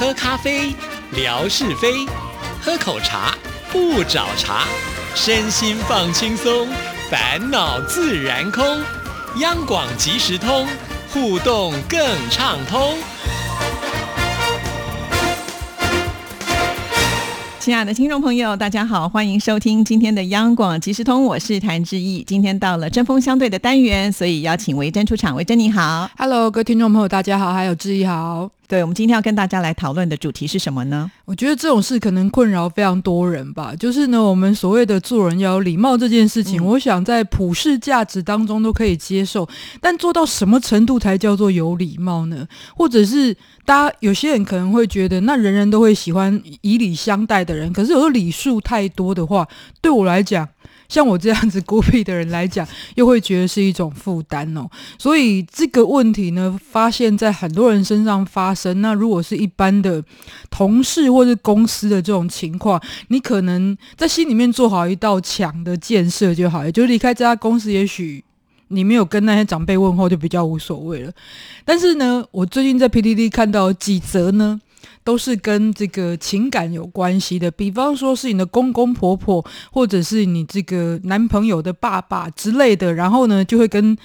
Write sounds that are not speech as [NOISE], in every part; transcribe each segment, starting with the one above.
喝咖啡，聊是非；喝口茶，不找茬。身心放轻松，烦恼自然空。央广即时通，互动更畅通。亲爱的听众朋友，大家好，欢迎收听今天的央广即时通，我是谭志毅。今天到了针锋相对的单元，所以邀请维珍出场。维珍你好，Hello，各位听众朋友，大家好，还有志毅好。对，我们今天要跟大家来讨论的主题是什么呢？我觉得这种事可能困扰非常多人吧。就是呢，我们所谓的做人要有礼貌这件事情，我想在普世价值当中都可以接受，但做到什么程度才叫做有礼貌呢？或者是大家有些人可能会觉得，那人人都会喜欢以礼相待的人，可是有时候礼数太多的话，对我来讲。像我这样子孤僻的人来讲，又会觉得是一种负担哦。所以这个问题呢，发现在很多人身上发生。那如果是一般的同事或是公司的这种情况，你可能在心里面做好一道墙的建设就好，也就离开这家公司，也许你没有跟那些长辈问候，就比较无所谓了。但是呢，我最近在 PTT 看到几则呢。都是跟这个情感有关系的，比方说是你的公公婆婆，或者是你这个男朋友的爸爸之类的，然后呢，就会跟。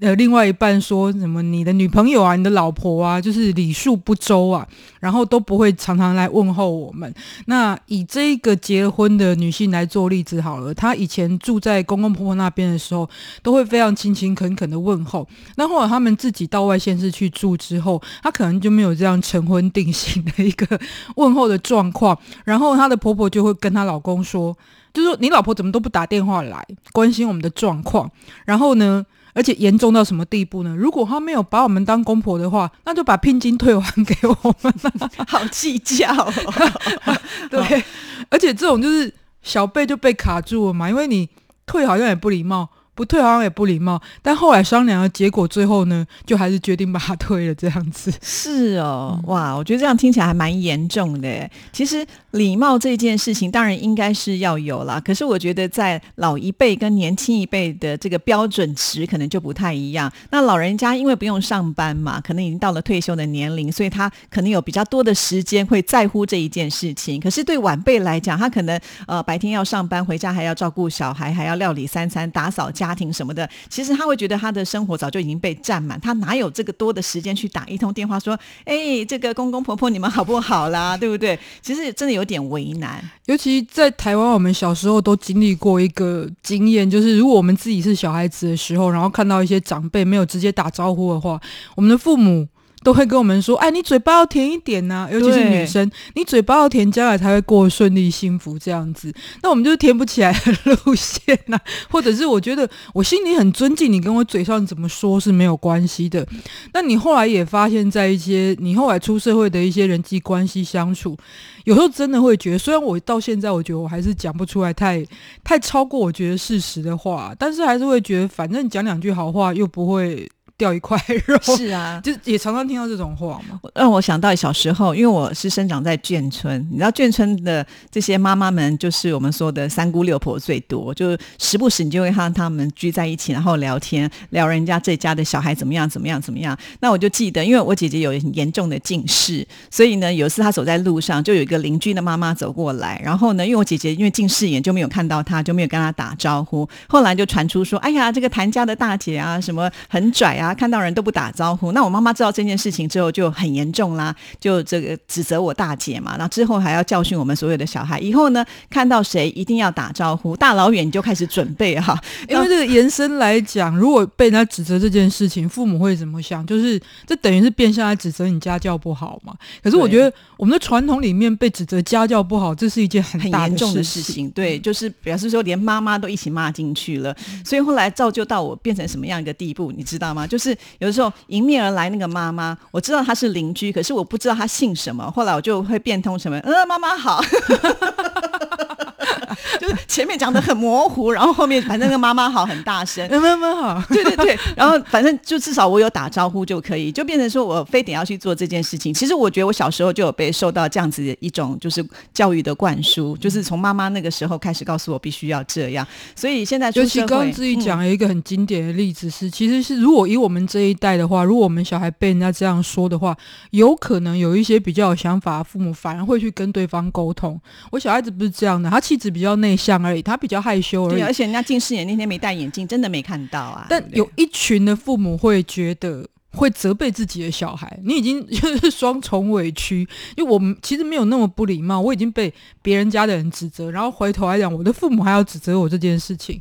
呃，另外一半说什么？你的女朋友啊，你的老婆啊，就是礼数不周啊，然后都不会常常来问候我们。那以这个结婚的女性来做例子好了，她以前住在公公婆婆那边的时候，都会非常勤勤恳恳的问候。那后来他们自己到外县市去住之后，她可能就没有这样成婚定型的一个问候的状况。然后她的婆婆就会跟她老公说，就说你老婆怎么都不打电话来关心我们的状况？然后呢？而且严重到什么地步呢？如果他没有把我们当公婆的话，那就把聘金退还给我们。[LAUGHS] 好计较，[LAUGHS] 对。而且这种就是小辈就被卡住了嘛，因为你退好像也不礼貌。不退好像也不礼貌，但后来商量的结果，最后呢，就还是决定把他退了这样子。是哦，哇，我觉得这样听起来还蛮严重的。其实礼貌这件事情，当然应该是要有啦。可是我觉得在老一辈跟年轻一辈的这个标准值可能就不太一样。那老人家因为不用上班嘛，可能已经到了退休的年龄，所以他可能有比较多的时间会在乎这一件事情。可是对晚辈来讲，他可能呃白天要上班，回家还要照顾小孩，还要料理三餐，打扫家。家庭什么的，其实他会觉得他的生活早就已经被占满，他哪有这个多的时间去打一通电话说：“哎，这个公公婆婆你们好不好啦？” [LAUGHS] 对不对？其实真的有点为难。尤其在台湾，我们小时候都经历过一个经验，就是如果我们自己是小孩子的时候，然后看到一些长辈没有直接打招呼的话，我们的父母。都会跟我们说，哎，你嘴巴要甜一点呐，尤其是女生，你嘴巴要甜，将来才会过顺利幸福这样子。那我们就是甜不起来的路线呐，[LAUGHS] 或者是我觉得我心里很尊敬你，跟我嘴上怎么说是没有关系的。那你后来也发现，在一些你后来出社会的一些人际关系相处，有时候真的会觉得，虽然我到现在我觉得我还是讲不出来太太超过我觉得事实的话，但是还是会觉得，反正讲两句好话又不会。掉一块 [LAUGHS] 肉是啊，就也常常听到这种话嘛。让我想到小时候，因为我是生长在眷村，你知道眷村的这些妈妈们，就是我们说的三姑六婆最多，就时不时你就会看到他们聚在一起，然后聊天，聊人家这家的小孩怎么样，怎么样，怎么样。那我就记得，因为我姐姐有严重的近视，所以呢，有一次她走在路上，就有一个邻居的妈妈走过来，然后呢，因为我姐姐因为近视眼就没有看到她，就没有跟她打招呼。后来就传出说，哎呀，这个谭家的大姐啊，什么很拽啊。啊，看到人都不打招呼。那我妈妈知道这件事情之后就很严重啦，就这个指责我大姐嘛。然后之后还要教训我们所有的小孩，以后呢看到谁一定要打招呼，大老远就开始准备哈。[LAUGHS] 因为这个延伸来讲，如果被人家指责这件事情，父母会怎么想？就是这等于是变相来指责你家教不好嘛。可是我觉得我们的传统里面被指责家教不好，这是一件很很严重的事情。对，就是表示说连妈妈都一起骂进去了，所以后来造就到我变成什么样一个地步，你知道吗？就就是有的时候迎面而来那个妈妈，我知道她是邻居，可是我不知道她姓什么。后来我就会变通什么，嗯，妈妈好。[LAUGHS] 就 [LAUGHS] 是前面讲的很模糊，然后后面反正跟妈妈好很大声，妈妈好，对对对，[LAUGHS] 然后反正就至少我有打招呼就可以，就变成说我非得要去做这件事情。其实我觉得我小时候就有被受到这样子的一种就是教育的灌输，就是从妈妈那个时候开始告诉我必须要这样。所以现在尤其刚刚自己讲了一个很经典的例子是，其实是如果以我们这一代的话，如果我们小孩被人家这样说的话，有可能有一些比较有想法的父母反而会去跟对方沟通。我小孩子不是这样的，他气质比较内向而已，他比较害羞而已。而且人家近视眼那天没戴眼镜，真的没看到啊。但有一群的父母会觉得会责备自己的小孩，你已经 [LAUGHS] 就是双重委屈，因为我们其实没有那么不礼貌，我已经被别人家的人指责，然后回头来讲，我的父母还要指责我这件事情，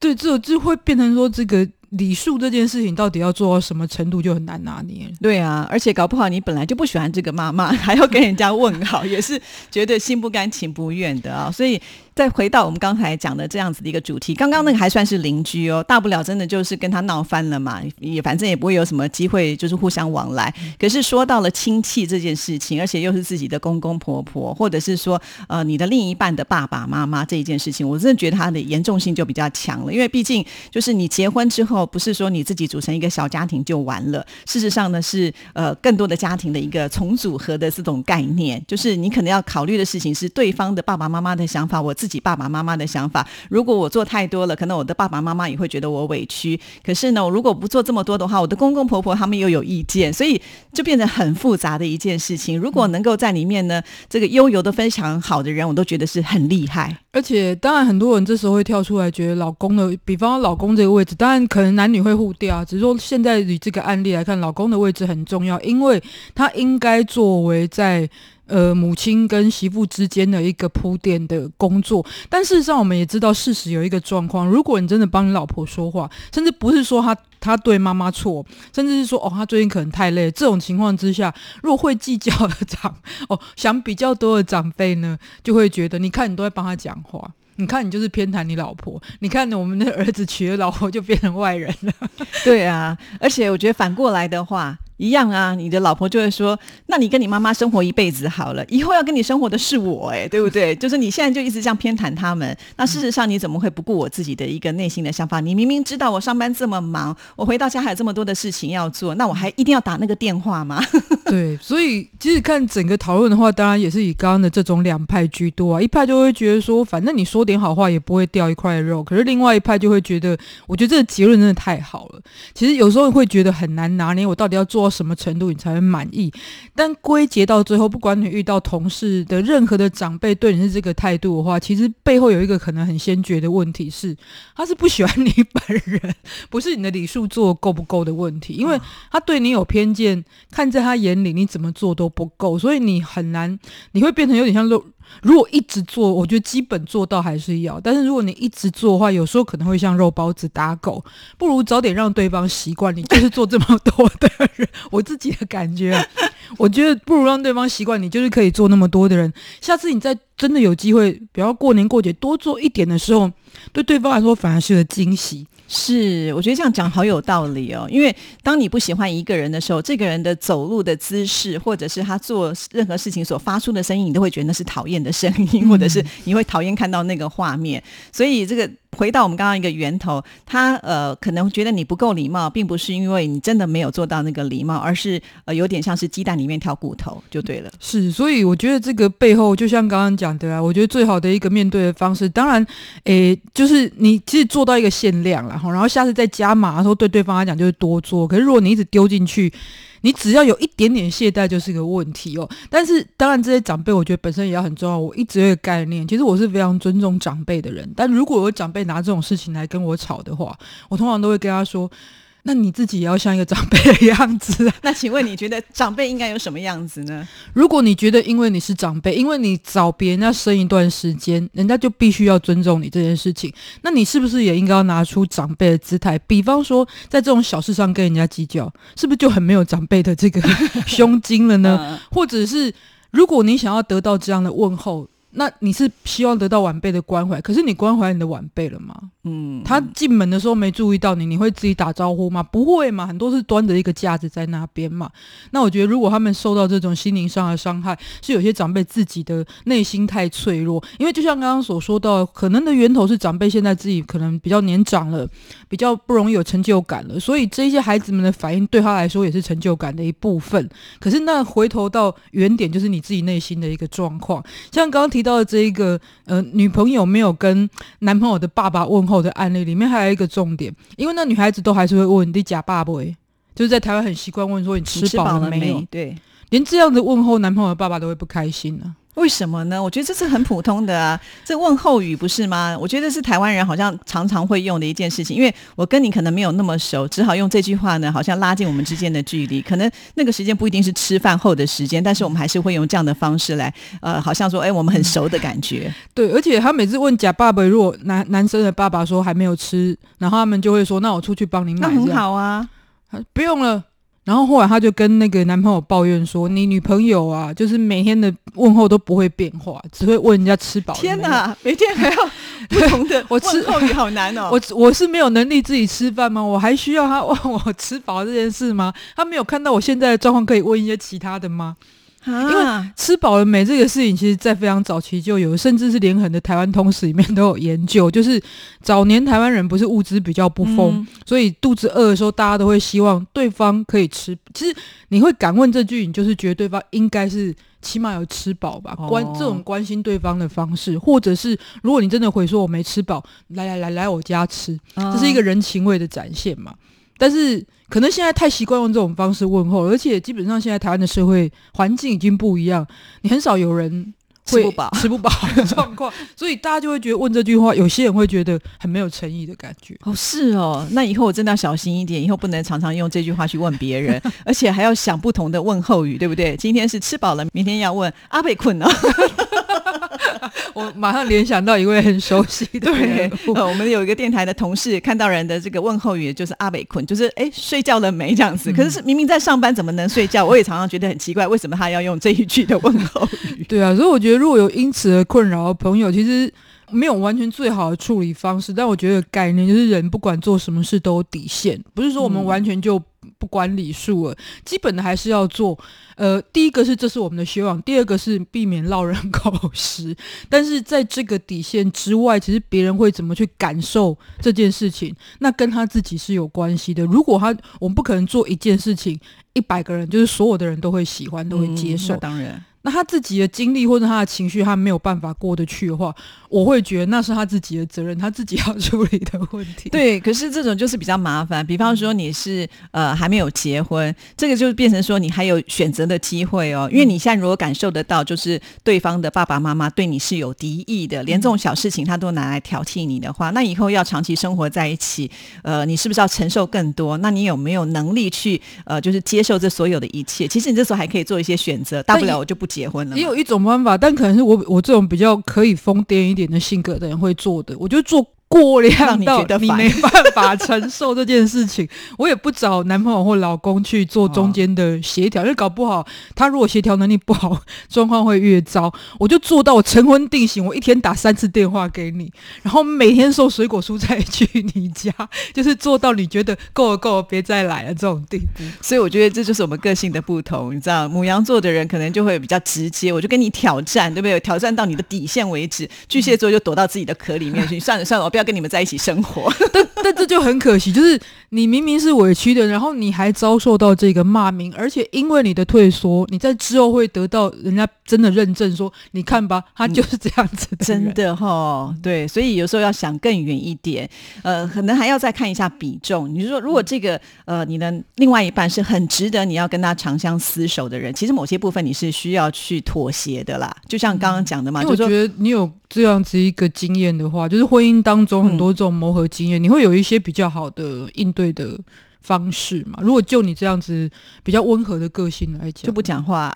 对，这就会变成说这个。礼数这件事情到底要做到什么程度就很难拿捏。对啊，而且搞不好你本来就不喜欢这个妈妈，[LAUGHS] 还要跟人家问好，也是觉得心不甘情不愿的啊。所以再回到我们刚才讲的这样子的一个主题，刚刚那个还算是邻居哦，大不了真的就是跟他闹翻了嘛，也反正也不会有什么机会就是互相往来。可是说到了亲戚这件事情，而且又是自己的公公婆婆，或者是说呃你的另一半的爸爸妈妈这一件事情，我真的觉得它的严重性就比较强了，因为毕竟就是你结婚之后。不是说你自己组成一个小家庭就完了，事实上呢是呃更多的家庭的一个重组合的这种概念，就是你可能要考虑的事情是对方的爸爸妈妈的想法，我自己爸爸妈妈的想法。如果我做太多了，可能我的爸爸妈妈也会觉得我委屈。可是呢，我如果不做这么多的话，我的公公婆婆他们又有意见，所以就变成很复杂的一件事情。如果能够在里面呢，这个悠游的非常好的人，我都觉得是很厉害。而且当然很多人这时候会跳出来，觉得老公的，比方老公这个位置，当然可能。男女会互调，只是说现在以这个案例来看，老公的位置很重要，因为他应该作为在呃母亲跟媳妇之间的一个铺垫的工作。但事实上，我们也知道事实有一个状况：如果你真的帮你老婆说话，甚至不是说他他对妈妈错，甚至是说哦他最近可能太累，这种情况之下，如果会计较的长哦想比较多的长辈呢，就会觉得你看你都在帮他讲话。[LAUGHS] 你看，你就是偏袒你老婆。你看，我们的儿子娶了老婆就变成外人了。[LAUGHS] 对啊，而且我觉得反过来的话。一样啊，你的老婆就会说：“那你跟你妈妈生活一辈子好了，以后要跟你生活的是我，哎，[LAUGHS] 对不对？就是你现在就一直这样偏袒他们。那事实上，你怎么会不顾我自己的一个内心的想法？你明明知道我上班这么忙，我回到家还有这么多的事情要做，那我还一定要打那个电话吗？” [LAUGHS] [LAUGHS] 对，所以其实看整个讨论的话，当然也是以刚刚的这种两派居多啊。一派就会觉得说，反正你说点好话也不会掉一块肉。可是另外一派就会觉得，我觉得这个结论真的太好了。其实有时候会觉得很难拿捏，我到底要做到什么程度你才会满意？但归结到最后，不管你遇到同事的任何的长辈对你是这个态度的话，其实背后有一个可能很先决的问题是，他是不喜欢你本人，不是你的礼数做够不够的问题，因为他对你有偏见，看在他眼里你怎么做都不够，所以你很难，你会变成有点像肉。如果一直做，我觉得基本做到还是要。但是如果你一直做的话，有时候可能会像肉包子打狗，不如早点让对方习惯你就是做这么多的人。[LAUGHS] 我自己的感觉，我觉得不如让对方习惯你就是可以做那么多的人。下次你再真的有机会，比方过年过节多做一点的时候，对对方来说反而是个惊喜。是，我觉得这样讲好有道理哦。因为当你不喜欢一个人的时候，这个人的走路的姿势，或者是他做任何事情所发出的声音，你都会觉得那是讨厌的声音，或者是你会讨厌看到那个画面。所以这个。回到我们刚刚一个源头，他呃可能觉得你不够礼貌，并不是因为你真的没有做到那个礼貌，而是呃有点像是鸡蛋里面挑骨头就对了。是，所以我觉得这个背后就像刚刚讲的啊，我觉得最好的一个面对的方式，当然，诶，就是你其实做到一个限量了哈，然后下次再加码的时候，对对方来讲就是多做。可是如果你一直丢进去。你只要有一点点懈怠，就是个问题哦。但是，当然这些长辈，我觉得本身也要很重要。我一直有一个概念，其实我是非常尊重长辈的人。但如果有长辈拿这种事情来跟我吵的话，我通常都会跟他说。那你自己也要像一个长辈的样子。[LAUGHS] 那请问你觉得长辈应该有什么样子呢？如果你觉得因为你是长辈，因为你找别人家生一段时间，人家就必须要尊重你这件事情，那你是不是也应该要拿出长辈的姿态？比方说，在这种小事上跟人家计较，是不是就很没有长辈的这个胸襟了呢？[LAUGHS] 或者是如果你想要得到这样的问候？那你是希望得到晚辈的关怀，可是你关怀你的晚辈了吗？嗯，他进门的时候没注意到你，你会自己打招呼吗？不会嘛，很多是端着一个架子在那边嘛。那我觉得，如果他们受到这种心灵上的伤害，是有些长辈自己的内心太脆弱，因为就像刚刚所说到，可能的源头是长辈现在自己可能比较年长了，比较不容易有成就感了，所以这些孩子们的反应对他来说也是成就感的一部分。可是那回头到原点，就是你自己内心的一个状况，像刚刚提到的这一个呃，女朋友没有跟男朋友的爸爸问候的案例，里面还有一个重点，因为那女孩子都还是会问你假爸爸？就是在台湾很习惯问说你吃吃饱饱了没有？对。连这样的问候，男朋友的爸爸都会不开心呢、为什么呢？我觉得这是很普通的啊，这问候语不是吗？我觉得是台湾人好像常常会用的一件事情。因为我跟你可能没有那么熟，只好用这句话呢，好像拉近我们之间的距离。可能那个时间不一定是吃饭后的时间，但是我们还是会用这样的方式来，呃，好像说，哎，我们很熟的感觉。对，而且他每次问假爸爸，如果男男生的爸爸说还没有吃，然后他们就会说，那我出去帮你买，那很，好啊。不用了。然后后来他就跟那个男朋友抱怨说：“你女朋友啊，就是每天的问候都不会变化，只会问人家吃饱。天哪，每天还要不同的 [LAUGHS] 我吃问候语，好难哦。我我是没有能力自己吃饭吗？我还需要他问我吃饱这件事吗？他没有看到我现在的状况，可以问一些其他的吗？因因为吃饱了没这个事情，其实在非常早期就有，甚至是连横的台湾通史里面都有研究。就是早年台湾人不是物资比较不丰，嗯所以肚子饿的时候，大家都会希望对方可以吃。其实你会敢问这句，你就是觉得对方应该是起码有吃饱吧？哦关这种关心对方的方式，或者是如果你真的回说我没吃饱，来来来来我家吃，这是一个人情味的展现嘛。但是可能现在太习惯用这种方式问候，而且基本上现在台湾的社会环境已经不一样，你很少有人会吃不饱 [LAUGHS] 吃不饱的状况，所以大家就会觉得问这句话，有些人会觉得很没有诚意的感觉。哦，是哦，那以后我真的要小心一点，以后不能常常用这句话去问别人，[LAUGHS] 而且还要想不同的问候语，对不对？今天是吃饱了，明天要问阿贝困了。[LAUGHS] 我马上联想到一位很熟悉的对人，物，呃，我们有一个电台的同事看到人的这个问候语，就是阿北困，就是哎睡觉了没这样子。可是是明明在上班，怎么能睡觉？我也常常觉得很奇怪，为什么他要用这一句的问候语？对啊，所以我觉得如果有因此而困扰的朋友，其实没有完全最好的处理方式，但我觉得概念就是人不管做什么事都有底线，不是说我们嗯完全就不管礼数了，基本的还是要做。呃，第一个是这是我们的学网，第二个是避免落人口实。[LAUGHS] 但是在这个底线之外，其实别人会怎么去感受这件事情，那跟他自己是有关系的。如果他我们不可能做一件事情，一百个人就是所有的人都会喜欢，都会接受。当然，那他自己的经历或者他的情绪，他没有办法过得去的话，我会觉得那是他自己的责任，他自己要处理的问题。对，可是这种就是比较麻烦。比方说你是呃还没有结婚，这个就变成说你还有选择的机会哦。因为你现在如果感受得到，就是对方的爸爸妈妈对你是有敌意的，连这种小事情他都拿来挑剔你的话，那以后要长期生活在一起，呃，你是不是要承受更多？那你有没有能力去呃，就是接受这所有的一切？其实你这时候还可以做一些选择，大不了我就不结婚了。也有一种方法，但可能是我我这种比较可以疯癫一点的性格的人会做的，我就做。过量到你没办法承受这件事情，我也不找男朋友或老公去做中间的协调，因为搞不好他如果协调能力不好，状况会越糟。我就做到我成婚定型，我一天打三次电话给你，然后每天送水果蔬菜去你家，就是做到你觉得够了够了，别再来了这种地步。所以我觉得这就是我们个性的不同，你知道，母羊座的人可能就会比较直接，我就跟你挑战，对不对？挑战到你的底线为止。巨蟹座就躲到自己的壳里面去，[LAUGHS] 算了算了，我不要跟你们在一起生活。但但这就很可惜，就是你明明是委屈的，然后你还遭受到这个骂名，而且因为你的退缩，你在之后会得到人家真的认证说，你看吧，他就是这样子真的哈、对，所以有时候要想更远一点，呃，可能还要再看一下比重。你是说，如果这个呃，你的另外一半是很值得你要跟他长相厮守的人，其实某些部分你是需要去妥协的啦。就像刚刚讲的嘛，就说觉得你有这样子一个经验的话，就是婚姻当中很多这种磨合经验，你会有一些比较好的应对的方式嘛。如果就你这样子比较温和的个性来讲，就不讲话。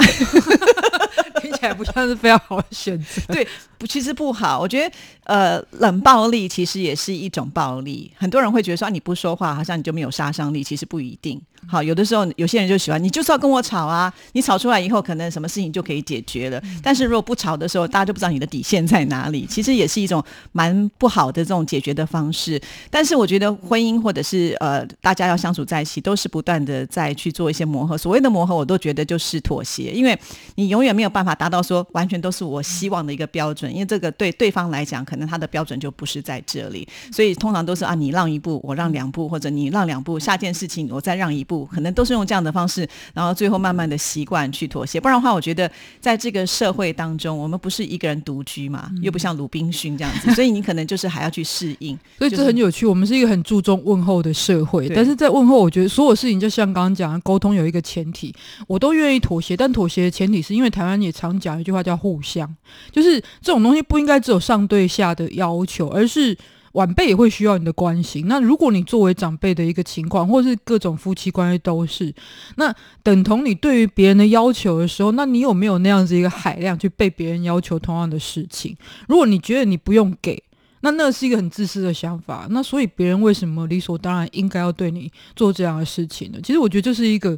听起来不像是非常好的选择。对，不，其实不好。我觉得，呃，冷暴力其实也是一种暴力。很多人会觉得说，你不说话，好像你就没有杀伤力。其实不一定。好，有的时候有些人就喜欢你，就是要跟我吵啊。你吵出来以后，可能什么事情就可以解决了。但是如果不吵的时候，大家就不知道你的底线在哪里。其实也是一种蛮不好的这种解决的方式。但是我觉得婚姻或者是呃，大家要相处在一起，都是不断的在去做一些磨合。所谓的磨合，我都觉得就是妥协，因为你永远没有办法达到说完全都是我希望的一个标准，因为这个对对方来讲，可能他的标准就不是在这里。所以通常都是啊，你让一步，我让两步，或者你让两步，下件事情我再让一步，可能都是用这样的方式，然后最后慢慢的习惯去妥协。不然的话，我觉得在这个社会当中，我们不是一个人独居嘛，又不像鲁滨逊这样子，所以你可能就是还要去适应。所以这很有趣，我们是一个很注重问候的社会，但是在问候，我觉得所有事情就像刚刚讲的，沟通有一个前提，我都愿意妥协，但妥协的前提是因为台湾也常讲一句话叫互相，就是这种东西不应该只有上对下的要求，而是。晚辈也会需要你的关心。那如果你作为长辈的一个情况，或是各种夫妻关系都是，那等同你对于别人的要求的时候，那你有没有那样子一个海量去被别人要求同样的事情？如果你觉得你不用给。那那是一个很自私的想法，那所以别人为什么理所当然应该要对你做这样的事情呢？其实我觉得这是一个，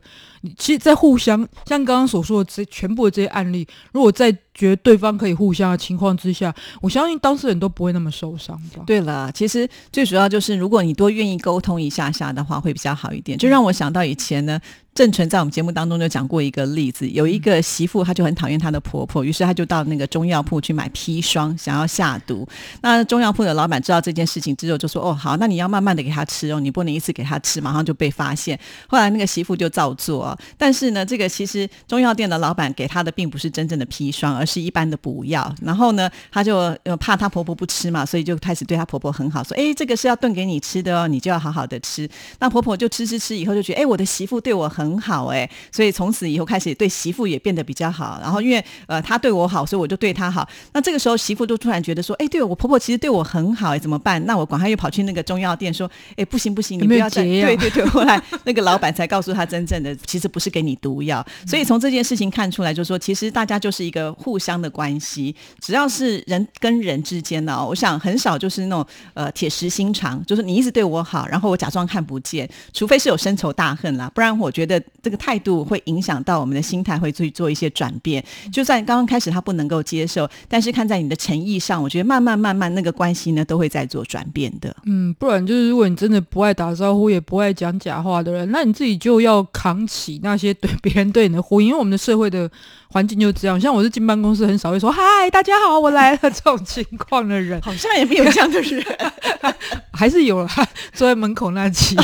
其实，在互相像刚刚所说的这全部的这些案例，如果在觉得对方可以互相的情况之下，我相信当事人都不会那么受伤吧。对了，其实最主要就是如果你多愿意沟通一下下的话，会比较好一点。就让我想到以前呢。郑纯在我们节目当中就讲过一个例子，有一个媳妇，她就很讨厌她的婆婆，于是她就到那个中药铺去买砒霜，想要下毒。那中药铺的老板知道这件事情之后，就说：“哦，好，那你要慢慢的给她吃哦，你不能一次给她吃，马上就被发现。”后来那个媳妇就照做，但是呢，这个其实中药店的老板给她的并不是真正的砒霜，而是一般的补药。然后呢，她就怕她婆婆不吃嘛，所以就开始对她婆婆很好，说：“哎，这个是要炖给你吃的哦，你就要好好的吃。”那婆婆就吃吃吃，以后就觉得：“哎，我的媳妇对我很。”很好哎，所以从此以后开始对媳妇也变得比较好。然后因为呃他对我好，所以我就对他好。那这个时候媳妇就突然觉得说，哎，对我婆婆其实对我很好哎，怎么办？那我赶快又跑去那个中药店说，哎，不行不行，你不要再对对对。后来那个老板才告诉他，真正的其实不是给你毒药。[LAUGHS] 所以从这件事情看出来，就是说其实大家就是一个互相的关系。只要是人跟人之间呢，我想很少就是那种呃铁石心肠，就是你一直对我好，然后我假装看不见，除非是有深仇大恨啦，不然我觉得。的这个态度会影响到我们的心态，会去做一些转变。就算刚刚开始他不能够接受，但是看在你的诚意上，我觉得慢慢慢慢那个关系呢都会在做转变的。嗯，不然就是如果你真的不爱打招呼，也不爱讲假话的人，那你自己就要扛起那些对别人对你的呼应。因为我们的社会的环境就这样，像我是进办公室很少会说“嗨，大家好，我来了”这种情况的人，好像也没有这样的人，[LAUGHS] 还是有了坐在门口那期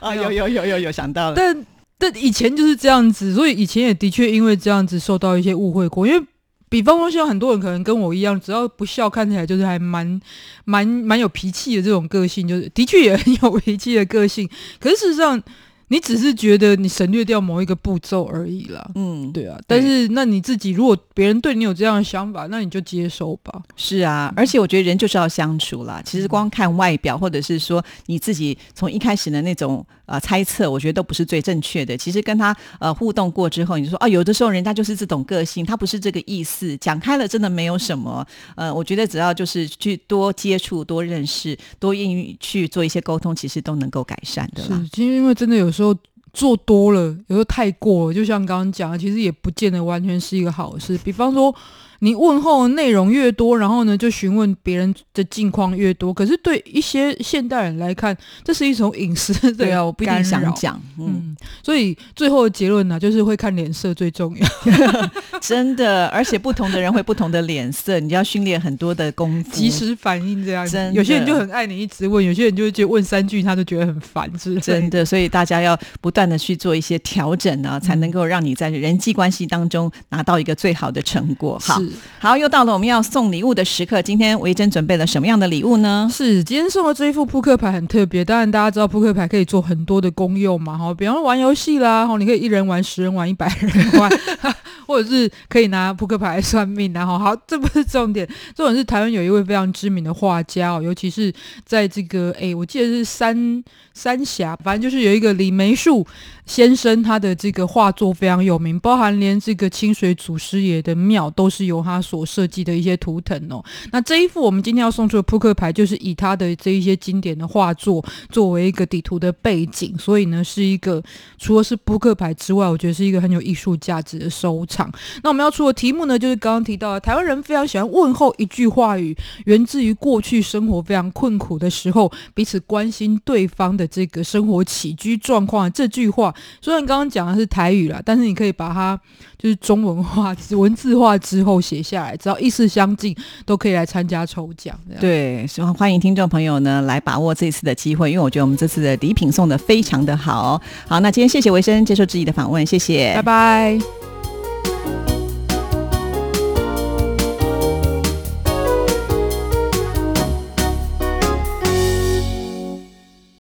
啊，[LAUGHS] 有有有有有想到了，但。但以前就是这样子，所以以前也的确因为这样子受到一些误会过。因为，比方说像很多人可能跟我一样，只要不笑，看起来就是还蛮蛮蛮有脾气的这种个性，就是的确也很有脾气的个性。可是事实上。你只是觉得你省略掉某一个步骤而已啦，嗯，对啊，但是那你自己如果别人对你有这样的想法，那你就接受吧。是啊，而且我觉得人就是要相处啦。其实光看外表，或者是说你自己从一开始的那种呃猜测，我觉得都不是最正确的。其实跟他呃互动过之后，你就说啊，有的时候人家就是这种个性，他不是这个意思。讲开了真的没有什么。呃，我觉得只要就是去多接触、多认识、多愿意去做一些沟通，其实都能够改善的。是，其实因为真的有。时候做多了，有时候太过了，就像刚刚讲的，其实也不见得完全是一个好事。比方说。你问候内容越多，然后呢，就询问别人的近况越多。可是对一些现代人来看，这是一种隐私的 [LAUGHS] 啊，我不一定想讲。嗯，所以最后的结论呢，就是会看脸色最重要。[LAUGHS] 真的，而且不同的人会不同的脸色，你要训练很多的功夫，及时反应这样。真，有些人就很爱你一直问，有些人就觉得问三句他都觉得很烦，是真的。所以大家要不断的去做一些调整呢，才能够让你在人际关系当中拿到一个最好的成果。好。好，又到了我们要送礼物的时刻。今天维珍准备了什么样的礼物呢？是今天送的这一副扑克牌很特别。当然，大家知道扑克牌可以做很多的功用嘛，哈，比方说玩游戏啦，哈，你可以一人玩、十人玩、一百人玩。[LAUGHS] 或者是可以拿扑克牌算命，然后好，这不是重点，重点是台湾有一位非常知名的画家哦，尤其是在这个哎，我记得是三三峡，反正就是有一个李梅树先生，他的这个画作非常有名，包含连这个清水祖师爷的庙都是有他所设计的一些图腾哦。那这一副我们今天要送出的扑克牌，就是以他的这一些经典的画作作为一个底图的背景，所以呢，是一个除了是扑克牌之外，我觉得是一个很有艺术价值的收藏。那我们要出的题目呢，就是刚刚提到的，台湾人非常喜欢问候一句话语，源自于过去生活非常困苦的时候，彼此关心对方的这个生活起居状况。这句话虽然刚刚讲的是台语啦，但是你可以把它就是中文化、[LAUGHS] 文字化之后写下来，只要意思相近，都可以来参加抽奖。对，希望欢迎听众朋友呢来把握这次的机会，因为我觉得我们这次的礼品送的非常的好。好，那今天谢谢维生接受质疑的访问，谢谢，拜拜。